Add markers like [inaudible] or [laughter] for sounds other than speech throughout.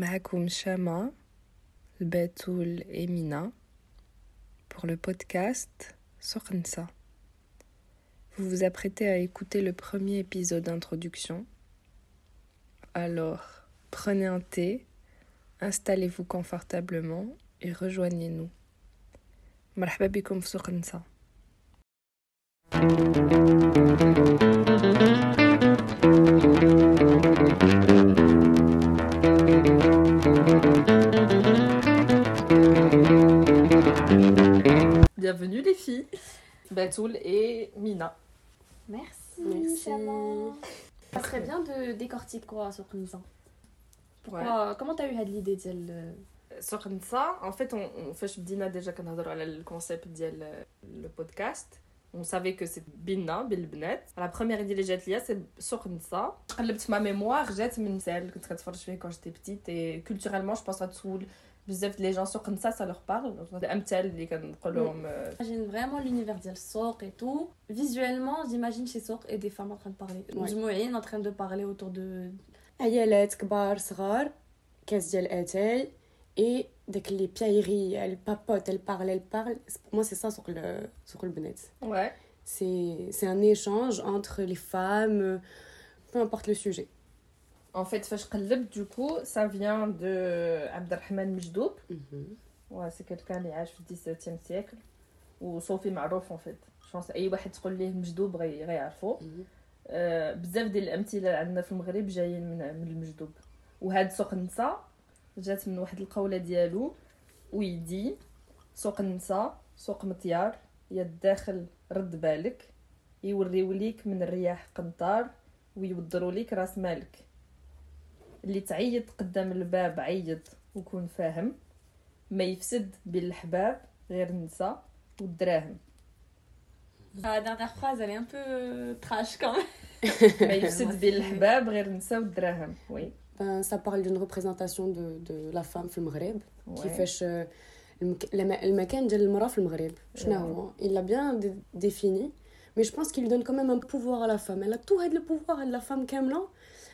معكم Shama, Betoul et Mina pour le podcast Sornsa. Vous vous apprêtez à écouter le premier épisode d'introduction. Alors, prenez un thé, installez-vous confortablement et rejoignez-nous. مرحبا بكم في سوق النساء Bienvenue les filles, Batoul et Mina. Merci. Merci. Chama. Ça serait bien de décortiquer quoi sur Nizam. Pourquoi Ouais. Comment t'as eu cette idée ديال Sur ça, en fait, on, on fait بدينا déjà كنهضروا على le concept ديال le podcast. On savait que c'est بينا بالبنات. La première idée اللي جات ليا c'est sur ça. قلبت في ma mémoire, جات من سال كنت كنتفرج فيه quand j'étais petite et culturellement je pense غتسول بزاف لي gens sur ça ça leur parle. الامثال اللي كنقول لهم آه، J'imagine vraiment l'univers ديال السوق et tout. Visuellement, j'imagine chez Souk et des femmes en train de parler. Ouais. مجموعين en train de parler autour de عيالات كبار صغار كاس ديال اتاي اي داك لي بيايري elle papote elle parle elle parle pour moi c'est ça سوق ال- سوق البنات Ouais. c'est c'est un échange entre les femmes peu importe le sujet En fait, فاش قلبت du coup, ça vient de Abdelrahman Mjdoub. Ouais, c'est quelqu'un اللي عاش في 17e siècle وصوفي معروف en fait. Je pense اي واحد تقول ليه مجدوب غي غيعرفو. بزاف ديال الامثله عندنا في المغرب جايين من من المجدوب وهاد سوق النساء جات من واحد القوله ديالو ويدي سوق النساء سوق مطيار يا الداخل رد بالك يوريو ليك من الرياح قنطار ويوضروا ليك راس مالك اللي تعيط قدام الباب عيط وكون فاهم. ما يفسد بالحباب غير النساء والدراهم. هذا دا فراز ان بو تراش ما يفسد بالحباب غير النساء والدراهم. وي. سا بارل دون ريبريزونطاسيون دو لا في المغرب كيفاش المكان ديال المراه في المغرب. إيه. شنو هو؟ الا بيان ديفيني mais je pense qu'il lui donne quand même un pouvoir à la femme elle a tout هاد le pouvoir هاد la femme كاملة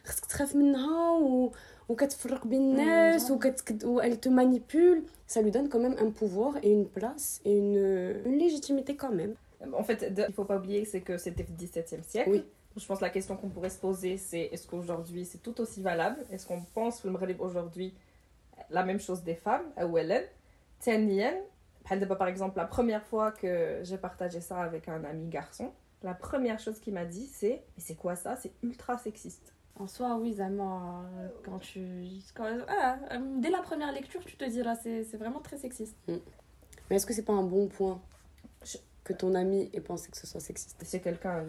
خصك تخاف منها و... وكتفرق بين الناس وكت... و elle te manipule ça lui donne quand même un pouvoir et une place et une, une légitimité quand même En fait, de- il faut pas oublier c'est que c'était le 17e siècle. Oui. Je pense que la question qu'on pourrait se poser, c'est est-ce qu'aujourd'hui c'est tout aussi valable Est-ce qu'on pense في المغرب aujourd'hui la même chose des femmes أولا ثانيا بحال دابا par exemple, la première fois que j'ai partagé ça avec un ami garçon, la première chose qu'il m'a dit, c'est Mais c'est quoi ça? C'est ultra sexiste. En soi, oui, Zama, quand tu. Ah, dès la première lecture, tu te diras, c'est, c'est vraiment très sexiste. Mm. Mais est-ce que c'est pas un bon point que ton ami ait pensé que ce soit sexiste? C'est quelqu'un,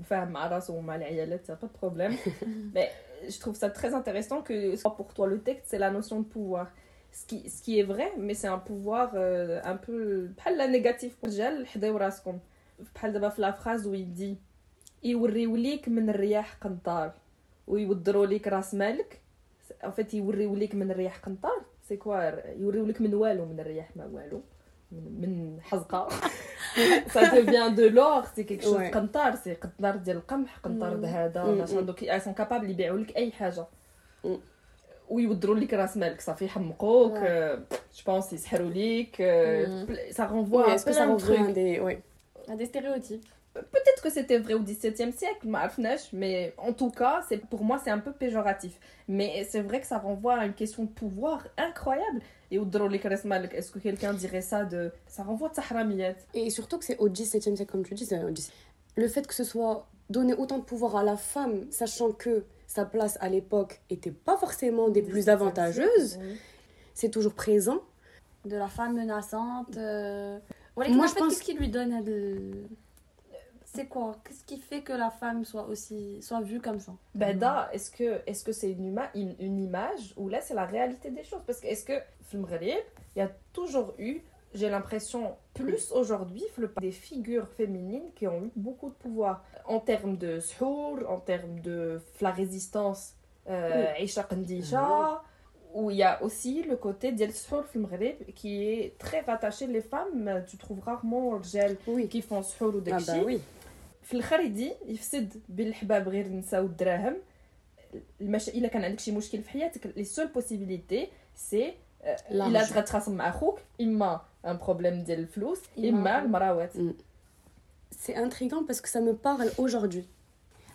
enfin, Maras ou Malayalet, ça pas de problème. [laughs] Mais je trouve ça très intéressant que pour toi, le texte, c'est la notion de pouvoir. Ce qui, ce qui est vrai mais c'est un pouvoir euh, un peu بحال لا pour الرجال حداو راسكم بحال دابا في la phrase où il dit يوريو ليك من الرياح قنطار ويوضروا ليك راس مالك en fait يوريو ليك من الرياح قنطار c'est quoi? يوريو لك من والو من الرياح ما والو من, حزقه devient de l'or c'est quelque chose. Ouais. قنطار c'est قنطار ديال القمح قنطار. هذا mm. donc ils sont capables يبيعوا لك اي حاجة. ويودروا لك راس مالك صافي يحمقوك Ouais. je pense يسحروا ليك euh, Mm. ça renvoie Oui, à est-ce que plein ça de revient trucs à des ouais Il y a des stéréotypes. Peut-être que c'était vrai au XVIIe siècle, ما عرفناش, mais en tout cas, c'est pour moi c'est un peu péjoratif. Mais c'est vrai que ça renvoie à une question de pouvoir incroyable. Et au لك راس مالك, est-ce que quelqu'un dirait ça de ça renvoie de Sahramiyat Et surtout que c'est au 17e siècle, comme tu dis, c'est au 17e. le fait que ce soit donner autant de pouvoir à la femme, sachant que sa place à l'époque n'était pas forcément des, plus avantageuses, c'est toujours présent. De la femme menaçante. Euh. Moi, je pense... qu'est-ce qui lui donne. C'est quoi? Qu'est-ce qui fait que la femme soit aussi soit vue comme ça? Ben, mmh. Bada, est-ce que est-ce que c'est une, image ou là c'est la réalité des choses? Parce que est-ce que film il y a toujours eu j'ai l'impression, plus aujourd'hui, le- des figures féminines qui ont eu beaucoup de pouvoir en termes de shour, en termes de la résistance, euh, Aïcha Qandisha, où il y a aussi le côté ديال السحور في المغرب qui est très rattaché les femmes, tu trouves rarement الرجال Oui. qui font سحور Ah وداك bah oui. في الاخر يدي يفسد بين الحباب غير النساء والدراهم المش... الا كان عندك شي مشكل في حياتك لي سول بوسيبيليتي سي الا L'argent. تغادي تخاصم مع خوك اما ان بروبليم ديال الفلوس إما- اما المراوات C'est intriguant parce que ça me parle aujourd'hui.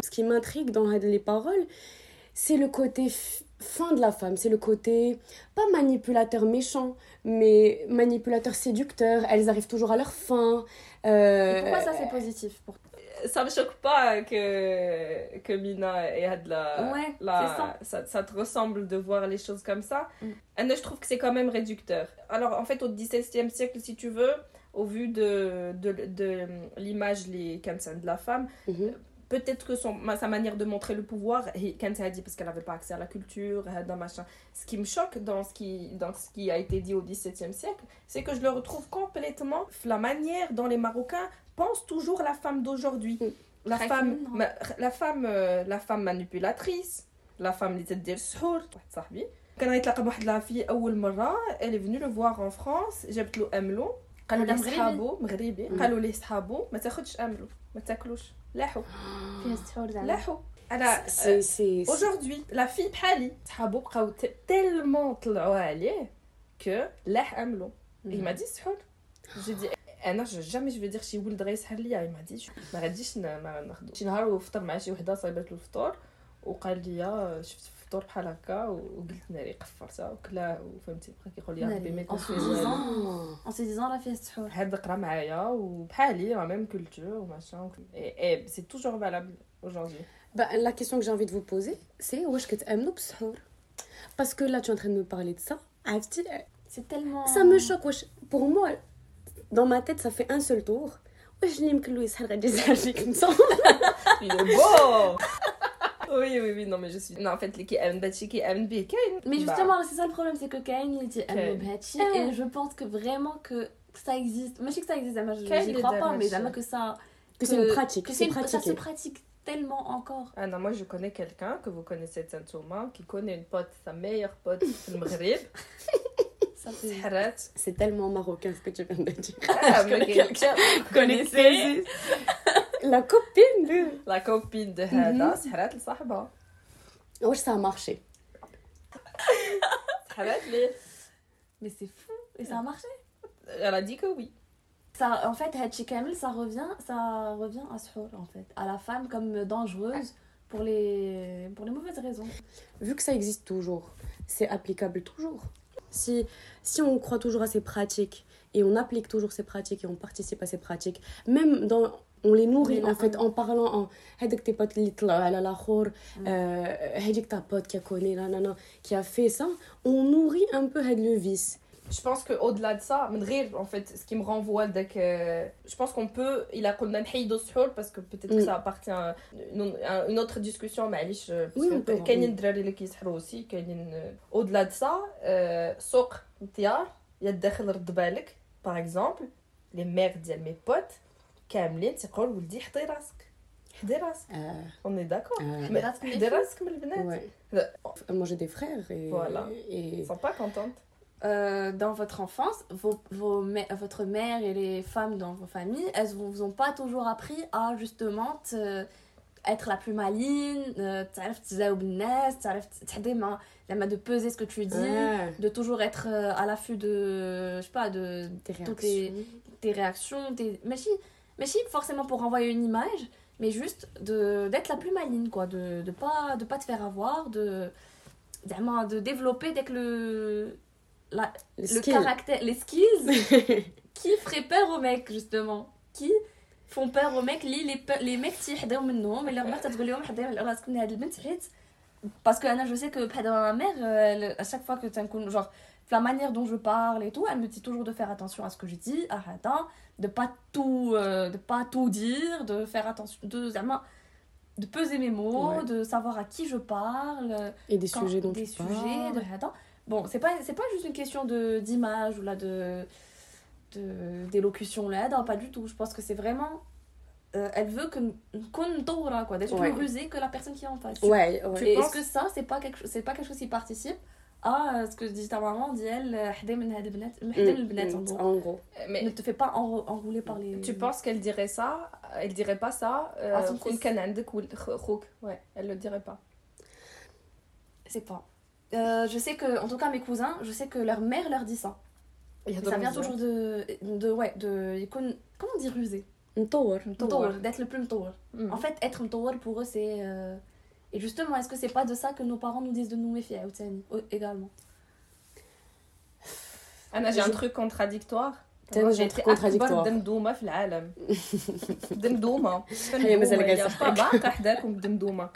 Ce qui m'intrigue dans les paroles, c'est le côté f- fin de la femme. C'est le côté, pas manipulateur méchant, mais manipulateur séducteur. Elles arrivent toujours à leur fin. Et Euh, pourquoi ça c'est positif pour ça me choque pas que que Mina ait had la Ouais, la ça. ça. ça te ressemble de voir les choses comme ça Mm. Je trouve que c'est quand même réducteur alors en fait au XVIIe siècle si tu veux au vu de de, de l'image les de la femme mhm peut-être que son, ma- sa manière de montrer le pouvoir, et quand elle a dit parce qu'elle n'avait pas accès à la culture, euh, dans machin. Ce qui me choque dans ce qui, dans ce qui a été dit au XVIIe siècle, c'est que je le retrouve complètement la manière dont les Marocains pensent toujours la femme d'aujourd'hui. Mm. La Très femme, féminin. ma- la femme, euh, la femme manipulatrice, la femme اللي تدير السحور واحد صاحبي كان غيتلاقى بواحد لا في اول مره elle est venue le voir en France جابت له املو قالوا هذا ليه مغربي؟ صحابو مغربي مم. قالوا ليه صحابو ما تاخدش املو ما تاكلوش لاحو [gasps] فيها السحور زعما لاحو أنا C'est- c'est- aujourd'hui la fille بحالي صحابو بقاو تيلمون طلعوا عليه كو لاح أملو. il m'a dit سحور j'ai dit أنا جو جامي جو دير شي ولد غيسحر ليا. M'a dit ما غاديش ما ناخدو. شي نهار وفطر مع شي وحدة صايبات له الفطور وقال لي شفت فطور بحال هكا وقلت ناري قفرتها وكلا وفهمتي بقى كيقول لي يا ربي ما ناري. يكون En فيه se والو. Ah. en se disant la fille السحور هاد قرا معايا وبحالي لا ميم كولتور وماشان et c'est toujours valable aujourd'hui Bah, la question que j'ai envie de vous poser, c'est où est-ce que tu aimes Parce que là, tu es en train de me parler de ça. عرفتي c'est tellement Ça me choque. wesh. Pour moi, dans ma tête, ça fait un seul tour. واش اللي يمكن له يسحر غادي يسحر فيك انت Il est beau Oui, oui, oui, non, mais je suis. Non, en fait, les qui aiment Dachi, qui aiment Kane. Mais justement, c'est ça le problème, c'est que Kain il dit Bhachi, Ah. et je pense que vraiment que ça existe. Moi je sais que ça existe, moi je j'y crois pas, mais jamais que ça. Que c'est une pratique. Que c'est ça se pratique tellement encore. Ah non, moi je connais quelqu'un que vous connaissez de Saint-Thomas qui connaît une pote, sa meilleure pote, [laughs] le Maghreb. C'est tellement marocain ce que tu viens de dire. Ah, mais quelqu'un vous connaissez La copine de... la copine de le Sahaba. Wesh, ça a marché. [laughs] Saharat, les- Mais c'est fou, et ça a marché? elle a dit que oui. Ça, en fait, Hachi Kamel, ça revient, ça revient à Suhour, en fait. À la femme comme dangereuse pour les, pour les mauvaises raisons. Vu que ça existe toujours, c'est applicable toujours. Si, si on croit toujours à ces pratiques et on applique toujours ces pratiques et on participe à ces pratiques, même dans on les nourrit Mais en fait là, en parlant en هذاك tes potes اللي طلعوا على الاخر Mm. euh, هذيك ta pote qui a connu nanana, qui a fait ça on nourrit un peu هاد le vice Je pense qu'au-delà de ça, من غير, en fait, ce qui me renvoie لذاك euh, je pense qu'on peut, il a قلنا نحيدو السحور parce que peut-être que Mm. ça appartient à une, à une autre discussion معليش parce Oui, que on peut, كاينين oui. الدراري اللي كيسحروا aussi كاينين euh, au-delà de ça euh, سوق الديار يا الداخل رد بالك par exemple les mères ديال مي بوت كاملين تيقول ولدي حضي راسك حضي راسك Euh, on est d'accord euh, mais راسك من حضي الفلوس. راسك من البنات ouais. moi j'ai des frères et, Voilà. et ils sont pas contentes Euh, dans votre enfance, vos, vos mè- votre mère et les femmes dans vos familles, elles ne vous ont pas toujours appris à justement te- être la plus maligne, euh, تعرف تجاوب الناس, تعرف تحدي مع- لما de peser ce que tu dis, Ouais. de toujours être euh, à l'affût de, je sais pas, de Tes toutes réactions. tes, tes réactions, tes... Mais si, mais si, forcément pour renvoyer une image, mais juste de d'être la plus maligne, quoi, de de pas de pas te faire avoir, de vraiment de développer dès que le la, Le le skill. caractère, les skills qui feraient peur aux mecs justement, qui font peur aux mecs اللي les, pe- les mecs تيحداو منهم اللي ربما تقول لهم حداو على راسك من هاد البنت حيت parce que Anna, je sais que بحال ma mère euh, elle, à chaque fois que تنكون genre la manière dont je parle et tout, elle me dit toujours de faire attention à ce que je dis, à hein. de pas tout, euh, de pas tout dire, de faire attention, de, ah, de peser mes mots, de savoir à qui je parle. Et des sujets des sujets. De Bon, c'est pas, c'est pas juste une question de, d'image ou là de, de, d'élocution là, hein, pas du tout. Je pense que c'est vraiment euh, elle veut que qu'on quoi d'être ouais. plus rusée que la personne qui est en face. Tu penses... Est-ce que ça c'est pas quelque c'est pas quelque chose qui participe? ah euh, ce que dit ta maman dit elle en gros. Euh, mais ne te fais pas enrouler par les tu penses qu'elle dirait ça elle dirait pas ça euh, ah, ouais elle le dirait pas. C'est pas. Je sais que en tout cas mes cousins je sais que leur mère leur dit ça. Ça vient toujours de de ouais de comment on dit rusé? D'être le plus mtour. Mm. En fait être un mtour pour eux c'est. Et justement, est-ce que c'est pas de ça que nos parents nous disent de nous méfier عاوتاني Oh, également انا j'ai un Je- truc contradictoire T'as un j'ai truc été contradictoire. اكبر دمدومه في العالم دمدومه هي مازال دمدومة، جالسة يا با باقا حداكم دمدومه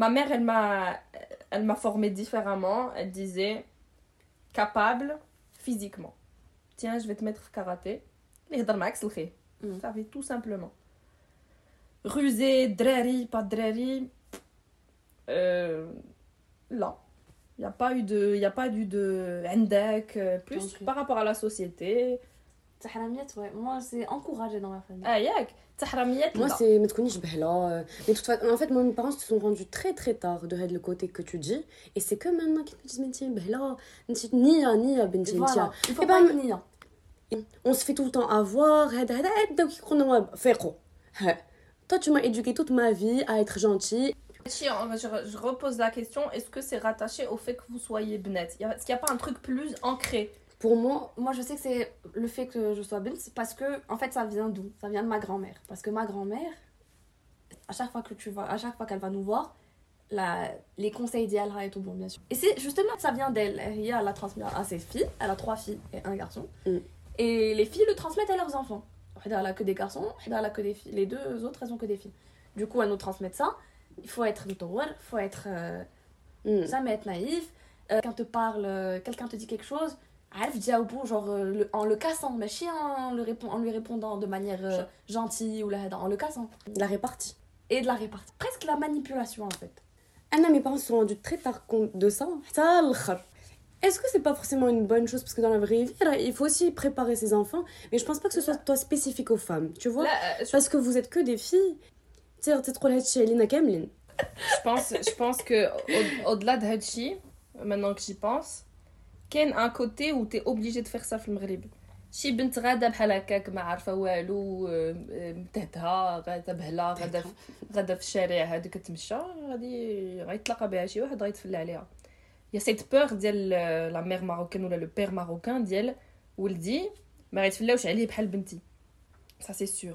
ma mère elle m'a elle m'a formée différemment elle disait capable physiquement tiens je vais te mettre في karaté اللي يهضر معاك سلخيه Mm. ça fait tout simplement rusé, drari, pas drari. Euh, là. Il n'y a pas eu de. Il a pas eu de. Euh, plus par rapport à la société. Ouais. Moi, c'est encouragé dans ma famille. Ah, Moi, c'est. Euh. Mais tu connais, Mais toute façon, en fait, mes parents se sont rendus très très tard de le côté que tu dis. Et c'est que maintenant qu'ils me disent, mais tiens, Nia, Nia, pas. Ben, on se fait tout le temps avoir toi tu m'as éduqué toute ma vie à être gentil je, je repose la question. Est-ce que c'est rattaché au fait que vous soyez bnet Y a- Est-ce qu'il n'y a pas un truc plus ancré? Pour moi moi je sais que c'est le fait que je sois bint parce que en fait ça vient d'où? Ça vient de ma grand-mère. Parce que ma grand-mère à chaque fois que tu vas à chaque fois qu'elle va nous voir la, les conseils d'Yalha et tout bon bien sûr. Et c'est justement ça vient d'elle. Elle elle a transmis à ses filles. Elle a trois filles et un garçon. Mm. et les filles le transmettent à leurs enfants Hedda, elle a que des garçons, Hedda, elle a que des filles. Les deux autres, elles ont que des filles. Du coup, elles nous transmettent ça. Il faut être il faut être. Euh, mm. Ça, mais être naïf. Euh, quelqu'un te parle, euh, quelqu'un te dit quelque chose, elle dit Alf Diabou, genre en le cassant, mais chien en, le répond, en lui répondant de manière gentille ou la, en le cassant. La répartie. Et de la répartie. Presque la manipulation en fait. Ah Anna, mes parents se sont rendus très tard compte de ça. حتى الآخر. Est-ce que c'est pas forcément une bonne chose parce que dans la vraie vie, là, il faut aussi préparer ses enfants, mais je pense pas que ce soit toi spécifique aux femmes, tu vois Là, euh, je, Parce que vous êtes que des filles. Tu sais, تقول هادشي علينا كاملين. je pense, je pense que au- au-delà de Hachi, maintenant que j'y pense, كاين un côté où t'es obligé de faire ça في المغرب. شي بنت غاده بحال هكاك ما عارفه والو آه، آه، متهتها غاده بهلا غاده في غاده في الشارع هذيك تمشى غادي غيتلاقى بها شي واحد غيتفلى عليها يا سيت بور ديال لا مير ماروكان ولا لو بير ماروكان ديال ولدي ما غيتفلاوش عليه بحال بنتي ça c'est sûr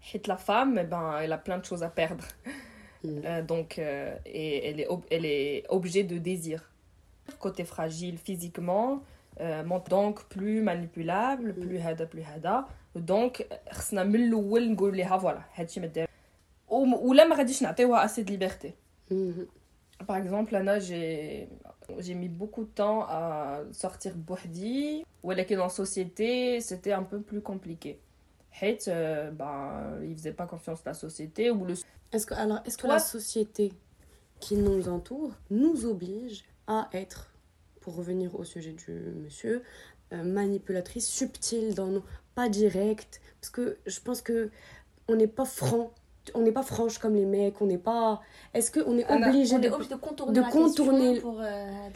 حيت la femme eh ben elle a plein de choses à perdre [laughs] Mm. Euh, donc euh, et elle est ob- elle est objet de désir côté fragile physiquement euh, ment- donc plus manipulable plus hada plus hada donc خصنا من الاول نقول لها فوالا هادشي ما دير و- ولا ما غاديش نعطيوها assez de liberté Mhm. par exemple Anna j'ai j'ai mis beaucoup de temps à sortir Bohdi, ou en société, c'était un peu plus compliqué. Hate, euh, bah, il faisait pas confiance à la société. Ou le... Est-ce que, alors, est-ce que la société qui nous entoure nous oblige à être, pour revenir au sujet du monsieur, euh, manipulatrice subtile dans nos. pas directe, parce que je pense que on n'est pas franc on n'est pas franche comme les mecs, on n'est pas. Est-ce qu'on est ah obligé on de, est obligé de contourner, euh,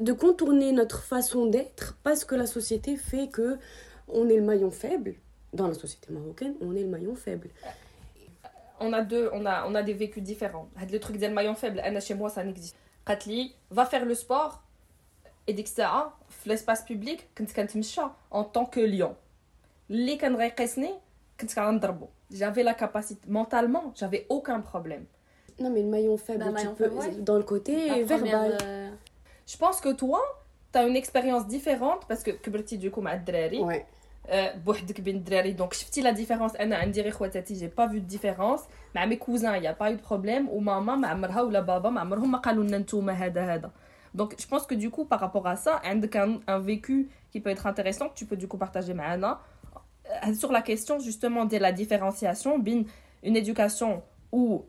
de contourner, notre façon d'être parce que la société fait que on est le maillon faible dans la société marocaine, on est le maillon faible. On a deux, on a, on a des vécus différents. Le truc d'être maillon faible, chez moi ça n'existe. Katli va faire le sport et dès l'espace public, en tant que lion. Les j'avais la capacité, mentalement, j'avais aucun problème. Non, mais le maillon faible, tu maillon peux, dans le côté verbal. Je pense que toi, tu as une expérience différente parce que tu du coup, ma Ouais. Euh, donc je la différence. J'ai pas vu de différence. Mais mes cousins il n'y a pas eu de problème. Ou maman ou la baba donc je pense que du coup par rapport à ça un, un vécu qui peut être intéressant que tu peux du coup partager avec euh, sur la question justement de la différenciation une éducation où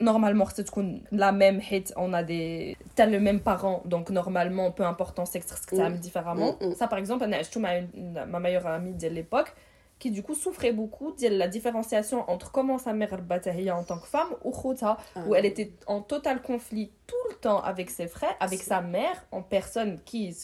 normalement c'est la même hit on a des t'as le même parent donc normalement peu important c'est que ça mm. différemment. Mm, mm. Ça par exemple ma meilleure amie de l'époque qui du coup souffrait beaucoup de la différenciation entre comment sa mère battait en tant que femme ou Khouta, ah. où elle était en total conflit tout le temps avec ses frères, avec sa mère, en personne qui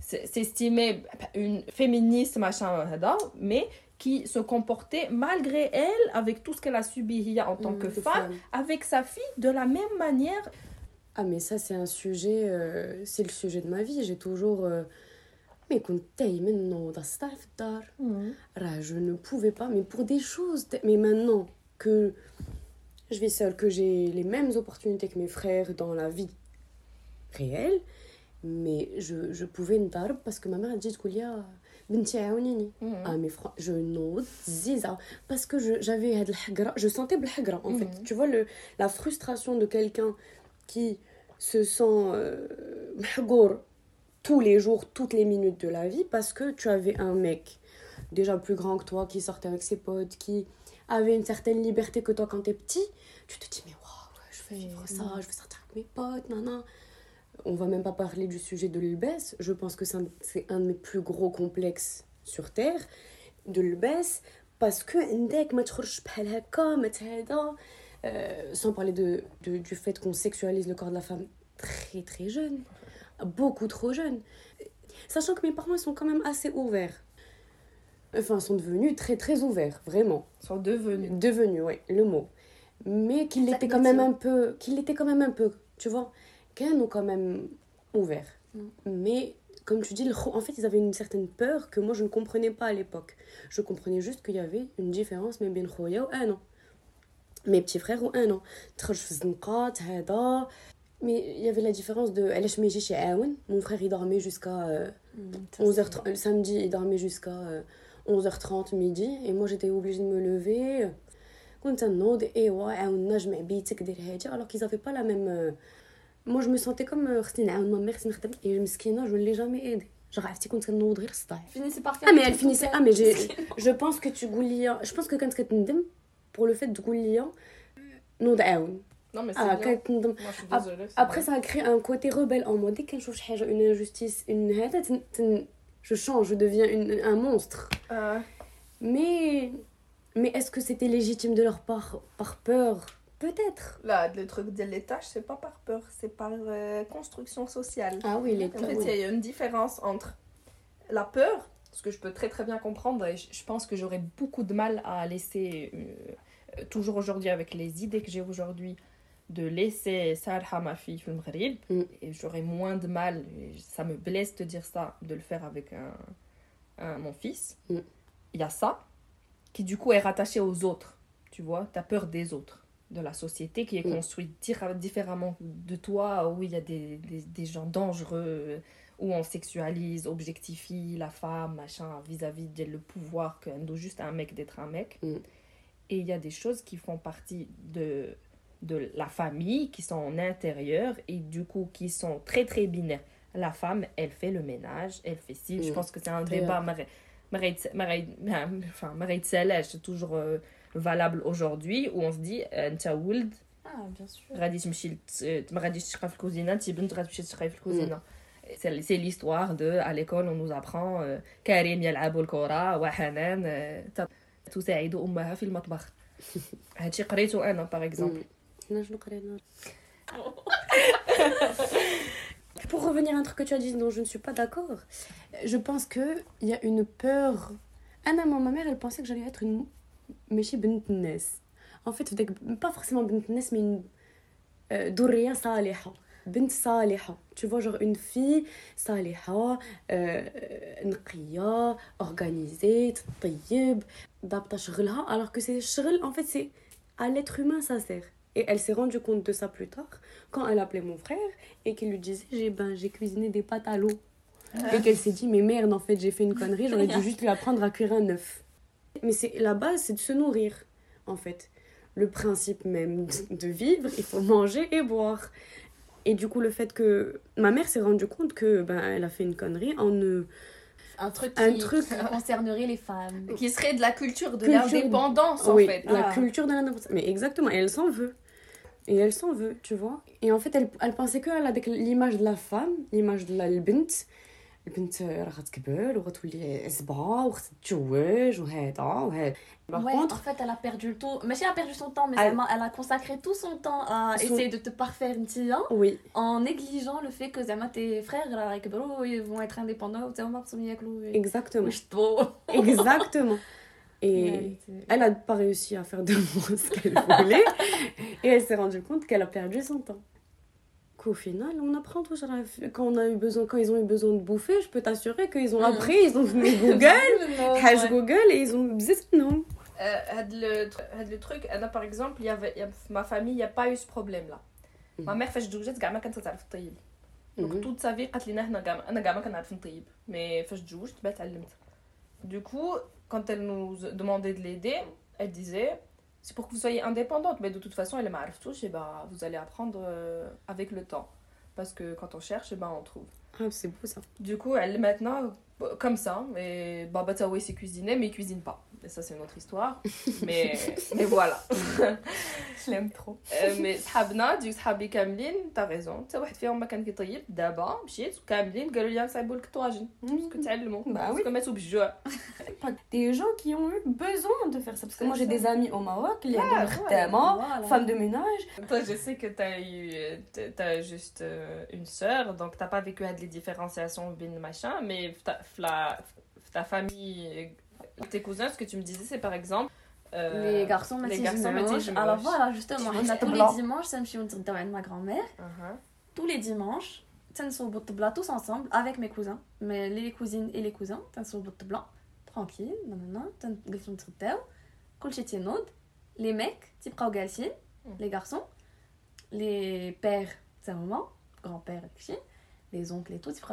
s'estimait une féministe, machin, euh, mais qui se comportait malgré elle, avec tout ce qu'elle a subi hier en tant mm, que femme, avec sa fille de la même manière. Ah mais ça c'est un sujet, euh, c'est le sujet de ma vie. J'ai toujours... Mais Euh, mais mm. je ne pouvais pas, mais pour des choses. Mais maintenant que je vis seule, que j'ai les mêmes opportunités que mes frères dans la vie réelle, mais je, je pouvais une parce que ma mère a dit Koulia, بنتي عاونيني ah mais fran- je نوض زيزة parce que je- j'avais هاد الحقرة je sentais بالحقرة en fait Mhm. tu vois le, la frustration de quelqu'un qui se sent euh, محقور tous les jours, toutes les minutes de la vie parce que tu avais un mec déjà plus grand que toi qui sortait avec ses potes, qui avait une certaine liberté que toi quand t'es petit. Tu te dis, mais waouh, ouais, je veux vivre ça, je veux sortir avec mes potes, nana. on va même pas parler du sujet de l'ULBES. Je pense que c'est un, un, de mes plus gros complexes sur Terre, de l'ULBES, parce que euh, sans parler de du fait qu'on sexualise le corps de la femme très très jeune, beaucoup trop jeune. Sachant que mes parents sont quand même assez ouverts. Enfin, sont devenus très très ouverts, vraiment. Sont devenus. Devenus, oui, le mot. Mais qu'il était quand même un peu, qu'il était quand même un peu, tu vois. Ken ont quand même ouvert. Mais comme tu dis, en fait, ils avaient une certaine peur que moi, je ne comprenais pas à l'époque. Je comprenais juste qu'il y avait une différence, mais bien Khoya ou un an. Mes petits frères ou un an. Mais il y avait la différence de. Mon frère, il dormait jusqu'à euh, 11h30. Le samedi, il dormait jusqu'à euh, 11h30, midi. Et moi, j'étais obligée de me lever. Alors qu'ils n'avaient pas la même. Euh, moi je me sentais comme euh, خصني نعاون مامي خصني نخدم et مسكينه je ne l'ai jamais aidé genre عرفتي كنت كنوض غير السطح finissait par faire ah mais des elle trucs finissait comme ah mais ça. j'ai [laughs] je pense que tu تقول لي je pense que كانت كتندم pour le fait تقول لي نوض عاون Non, mais c'est ah bien. كانت تندم Moi, je suis Ap- désolée. c'est après bien. ça a créé un côté rebelle en moi dès que je حاجه une injustice une هذا تن- تن- je change je deviens une, un monstre Euh, mais mais est-ce que c'était légitime de leur part par peur Peut-être là, le truc de l'étage, c'est pas par peur, c'est par euh, construction sociale. ah oui les En fait, il y a une différence entre la peur, ce que je peux très très bien comprendre, et je pense que j'aurais beaucoup de mal à laisser, euh, toujours aujourd'hui avec les idées que j'ai aujourd'hui, de laisser Sarah, ma fille, Maghreb, Mm. et j'aurais moins de mal, ça me blesse de dire ça, de le faire avec un, un- mon fils. Mm. Il y a ça, qui du coup est rattaché aux autres, tu vois, tu as peur des autres de la société qui est Mm. construite différemment de toi, où il y a des, des, des gens dangereux, où on sexualise, objectifie la femme, machin, vis-à-vis de le pouvoir que doit juste un mec d'être un mec. Mm. Et il y a des choses qui font partie de, de la famille, qui sont en intérieur, et du coup qui sont très très binaires. La femme, elle fait le ménage, elle fait ci. Je Mm. pense que c'est un débat. Marie- Marie- Marie- Enfin, Marie toujours euh, valable aujourd'hui, où on se dit, انت ولد ah bien sûr غادي تمشي لت- ما غاديش تشقى في الكوزينه انت بنت غتمشي تشقى في الكوزينه سي سي ليستوار دو على ليكول اون نوز ابخون كريم يلعب الكره وحنان آه، ت- تساعد امها في المطبخ هادشي قريته انا باغ اكزومبل Non, je le connais, non. [laughs] Pour revenir à un truc que tu as dit dont je ne suis pas d'accord, je pense qu'il y a une peur. Un amant, ma mère, elle pensait que j'allais être une Meshi bint Nes. En fait, peut-être pas forcément bint Nes, mais une euh, Dourria Saliha. Bint Saliha. Tu vois, genre une fille Saliha, euh, نقية, organisée, طيب, ضابطة شغلها, alors que c'est شغل, en fait, c'est à l'être humain ça sert. Et elle s'est rendue compte de ça plus tard quand elle appelait mon frère et qu'il lui disait j'ai ben, j'ai cuisiné des pâtes à l'eau. Et qu'elle s'est dit mais merde en fait j'ai fait une connerie, j'aurais dû juste [laughs] lui apprendre à cuire un œuf. Mais c'est la base, c'est de se nourrir, en fait. Le principe même de vivre, il faut manger et boire. Et du coup, le fait que ma mère s'est rendue compte que ben, elle a fait une connerie en ne un truc qui, concernerait les femmes, qui serait de la culture de l'indépendance en fait. La ah. culture de l'indépendance. Mais exactement, elle s'en veut. Et elle s'en veut, tu vois. Et en fait, elle, elle pensait qu'elle avait l'image de la femme, l'image de la bint, البنت راه غتكبر وغتولي زبا وغتتزوج وهذا وهذا. Par ouais, contre, en fait, elle a perdu le temps. Mais si elle a perdu son temps, mais Elle- elle, a, elle a consacré tout son temps à Son- essayer de te parfaire une tia oui, en négligeant le fait que Zama, tes frères, là, avec Bro, ils vont être indépendants. ou Zama, ils vont être indépendants. exactement. Oui, [laughs] je te- Exactement. Et Réalité. elle a pas réussi à faire de moi [laughs] ce qu'elle voulait. et elle s'est rendue compte qu'elle a perdu son temps. Du au final, on apprend tout ça. Quand, on a eu besoin, quand ils ont eu besoin de bouffer, je peux t'assurer qu'ils ont Mhm. appris, ils ont [laughs] mis Google, hash Google et ils ont bzz non. Euh, had le, tr- had le truc, انا par exemple, il y avait, il y a- ma famille, il n'y a pas eu ce problème là. Ma mère فاش تزوجت كاع ما كانت تعرف تطيب. دونك Mhm. toute sa vie قالت لنا هنا كاع انا كاع ما كنعرف نطيب مي فاش تزوجت بقى تعلمت du coup quand elle nous demandait de l'aider elle disait c'est pour que vous soyez indépendante. Mais de toute façon, elle touche et bah, vous allez apprendre euh, avec le temps. Parce que quand on cherche, et on trouve. Ah, c'est beau ça. Du coup, elle est maintenant, comme ça, et ben, bah, bah, oui, c'est cuisiner, mais il cuisine pas et ça c'est une autre histoire [laughs] mais mais voilà Je l'aime trop. مي صحابنا ديك صحابي كاملين تا ريزون حتى واحد فيهم ما كان كيطيب دابا مشيت كاملين قالوا لي نصايبوا لك الطواجن باسكو تعلموا Bah oui. باسكو ماتوا بالجوع Des gens qui ont eu besoin de faire ça. Parce que moi j'ai C'est des amis au Maroc, les Ah, de ouais. Mkhtama, femmes de ménage. toi je sais que t'as eu t'as- t'as juste euh, une sœur donc t'as pas vécu les différenciations bin machin mais ta- la ta famille tes cousins, ce que tu me disais, c'est par exemple. Euh, les garçons les garçons Alors voilà, justement, on a uh-huh. tous les dimanches, ça me chie ma grand-mère. Tous les dimanches, tous ensemble avec mes cousins, les cousines et les cousins, ça blanc. Tranquille, nanana, ça nous tritaou, kolchetinoud, les mecs, type galsin, mm. les garçons, les pères, sa maman, grand-père, les oncles et tout, type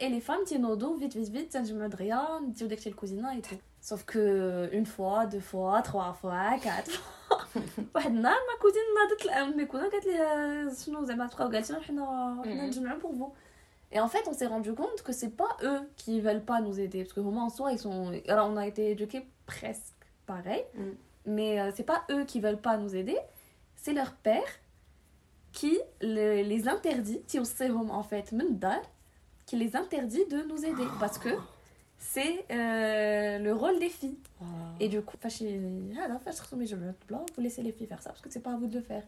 et les femmes, tinodo, vite, vite, vite, ça nous me dria, tioudek le cousin et tout. sauf que une fois deux fois trois fois quatre fois واحد النهار ما كوزين ناضت الام مي كوزين قالت ليه شنو زعما تبقاو جالسين حنا حنا Mhm. نجمعوا pour vous et en fait on s'est rendu compte que c'est pas eux qui veulent pas nous aider parce que vraiment en soi ils sont alors on a été éduqués presque pareil Mm. mais euh, c'est pas eux qui veulent pas nous aider c'est leur père qui le- les interdit تيوصيهم en fait من الدار qui les interdit de nous aider parce que c'est euh, le rôle des filles. Oh. Et du coup, ah, vous laissez les filles faire ça parce que c'est pas à vous de le faire.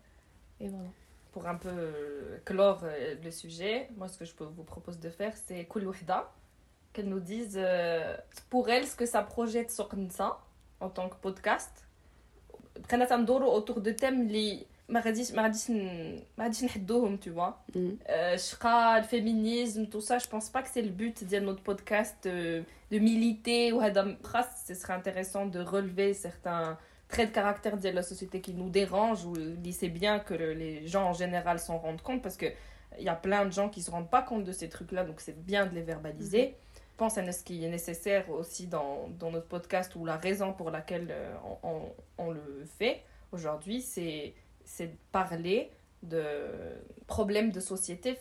Et voilà. Pour un peu euh, clore euh, le sujet, moi ce que je vous propose de faire, c'est Koulouhda, qu'elle nous dise euh, pour elle ce que ça projette sur Nsa en tant que podcast. Prenez autour de thèmes les ما غاديش ما غاديش ن- ما غاديش نحدوهم tu vois. Mm. Euh, الشقا, le féminisme, tout ça, je pense pas que c'est le but de notre podcast euh, de militer ou هذا خاص ce serait intéressant de relever certains traits de caractère de la société qui nous dérangent ou dit c'est bien que le- les gens en général s'en rendent compte parce que il y a plein de gens qui se rendent pas compte de ces trucs là donc c'est bien de les verbaliser je pense à ce qui est nécessaire aussi dans, dans notre podcast ou la raison pour laquelle euh, on, on- on le fait aujourd'hui c'est c'est de parler de problèmes de société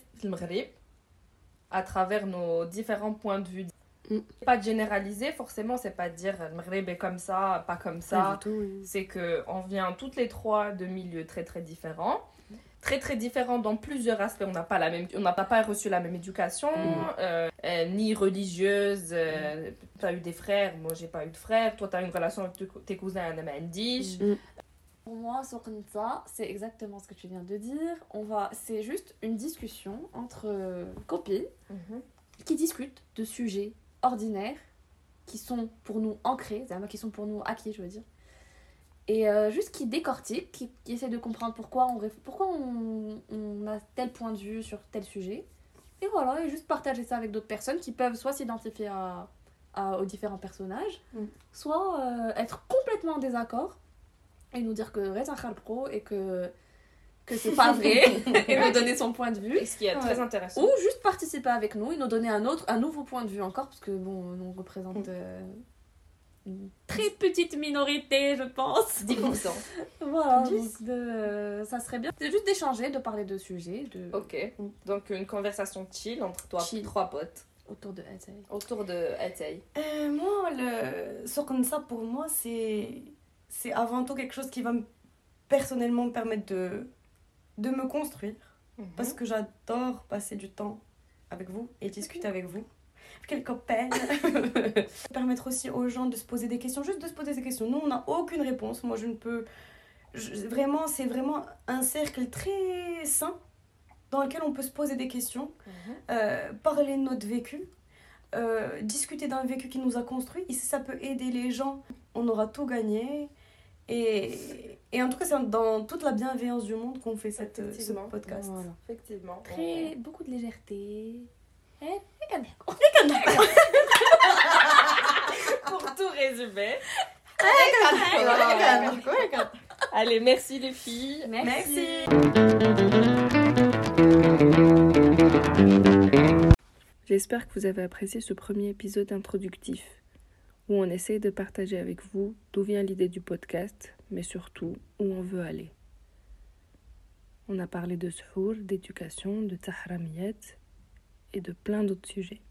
à travers nos différents points de vue. Mm. Pas généraliser, forcément, c'est pas de dire le est comme ça, pas comme ça. C'est que on vient toutes les trois de milieux très très différents. Très très différents dans plusieurs aspects. On n'a pas, même, pas, pas reçu la même éducation, euh, euh, ni religieuse. Euh. Tu as eu des frères, moi j'ai pas eu de frères. Toi tu as une relation avec tes cousins un Mandish. Pour moi, Soqnta, c'est exactement ce que tu viens de dire. On va, c'est juste une discussion entre euh, copines Mhm. qui discutent de sujets ordinaires qui sont pour nous ancrés, qui sont pour nous acquis, je veux dire. Et euh, juste qui décortiquent, qui, qui essaient de comprendre pourquoi on, pourquoi on, on a tel point de vue sur tel sujet. Et voilà, et juste partager ça avec d'autres personnes qui peuvent soit s'identifier à, à- aux différents personnages, Mm. soit euh, être complètement en désaccord et nous dire que Reza pro et que, que c'est [laughs] pas vrai et nous donner son point de vue. et ce qui est très intéressant Ou juste participer avec nous et nous donner un autre, un nouveau point de vue encore, parce que bon, on représente euh, une très petite minorité, je pense. 10% [laughs] Voilà, Dix. donc de, euh, ça serait bien. C'est juste d'échanger, de parler de sujets, de, ok donc une conversation chill entre toi Chill. trois potes autour de Hatay. autour de Hatay Euh, moi, le ça pour moi, c'est c'est avant tout quelque chose qui va me, personnellement me permettre de, de me construire. Parce que j'adore passer du temps avec vous et discuter avec vous. Quel copain [laughs] Permettre aussi aux gens de se poser des questions, juste de se poser des questions. Nous, on n'a aucune réponse. Moi, je ne peux. je- vraiment, c'est vraiment un cercle très sain dans lequel on peut se poser des questions, Mhm. euh, parler de notre vécu, euh, discuter d'un vécu qui nous a construit. Et si ça peut aider les gens, on aura tout gagné. Et, et en tout cas, c'est dans toute la bienveillance du monde qu'on fait cette, euh, ce podcast. Voilà. Effectivement. Très, beaucoup de légèreté. Pour tout résumer. Allez, merci les filles. merci. J'espère que vous avez apprécié ce premier épisode introductif où on essaie de partager avec vous d'où vient l'idée du podcast, mais surtout où on veut aller. On a parlé de suhour, d'éducation, de tahramiyat et de plein d'autres sujets.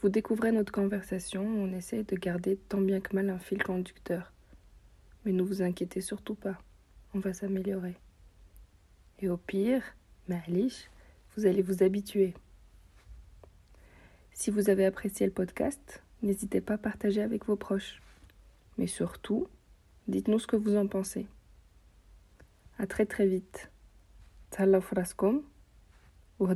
Vous découvrez notre conversation on essaie de garder tant bien que mal un fil conducteur. Mais ne vous inquiétez surtout pas, on va s'améliorer. Et au pire, ma'alish, vous allez vous habituer. Si vous avez apprécié le podcast, n'hésitez pas à partager avec vos proches. Mais surtout, dites-nous ce que vous en pensez. À très très vite. Tsallaw fraskom ou.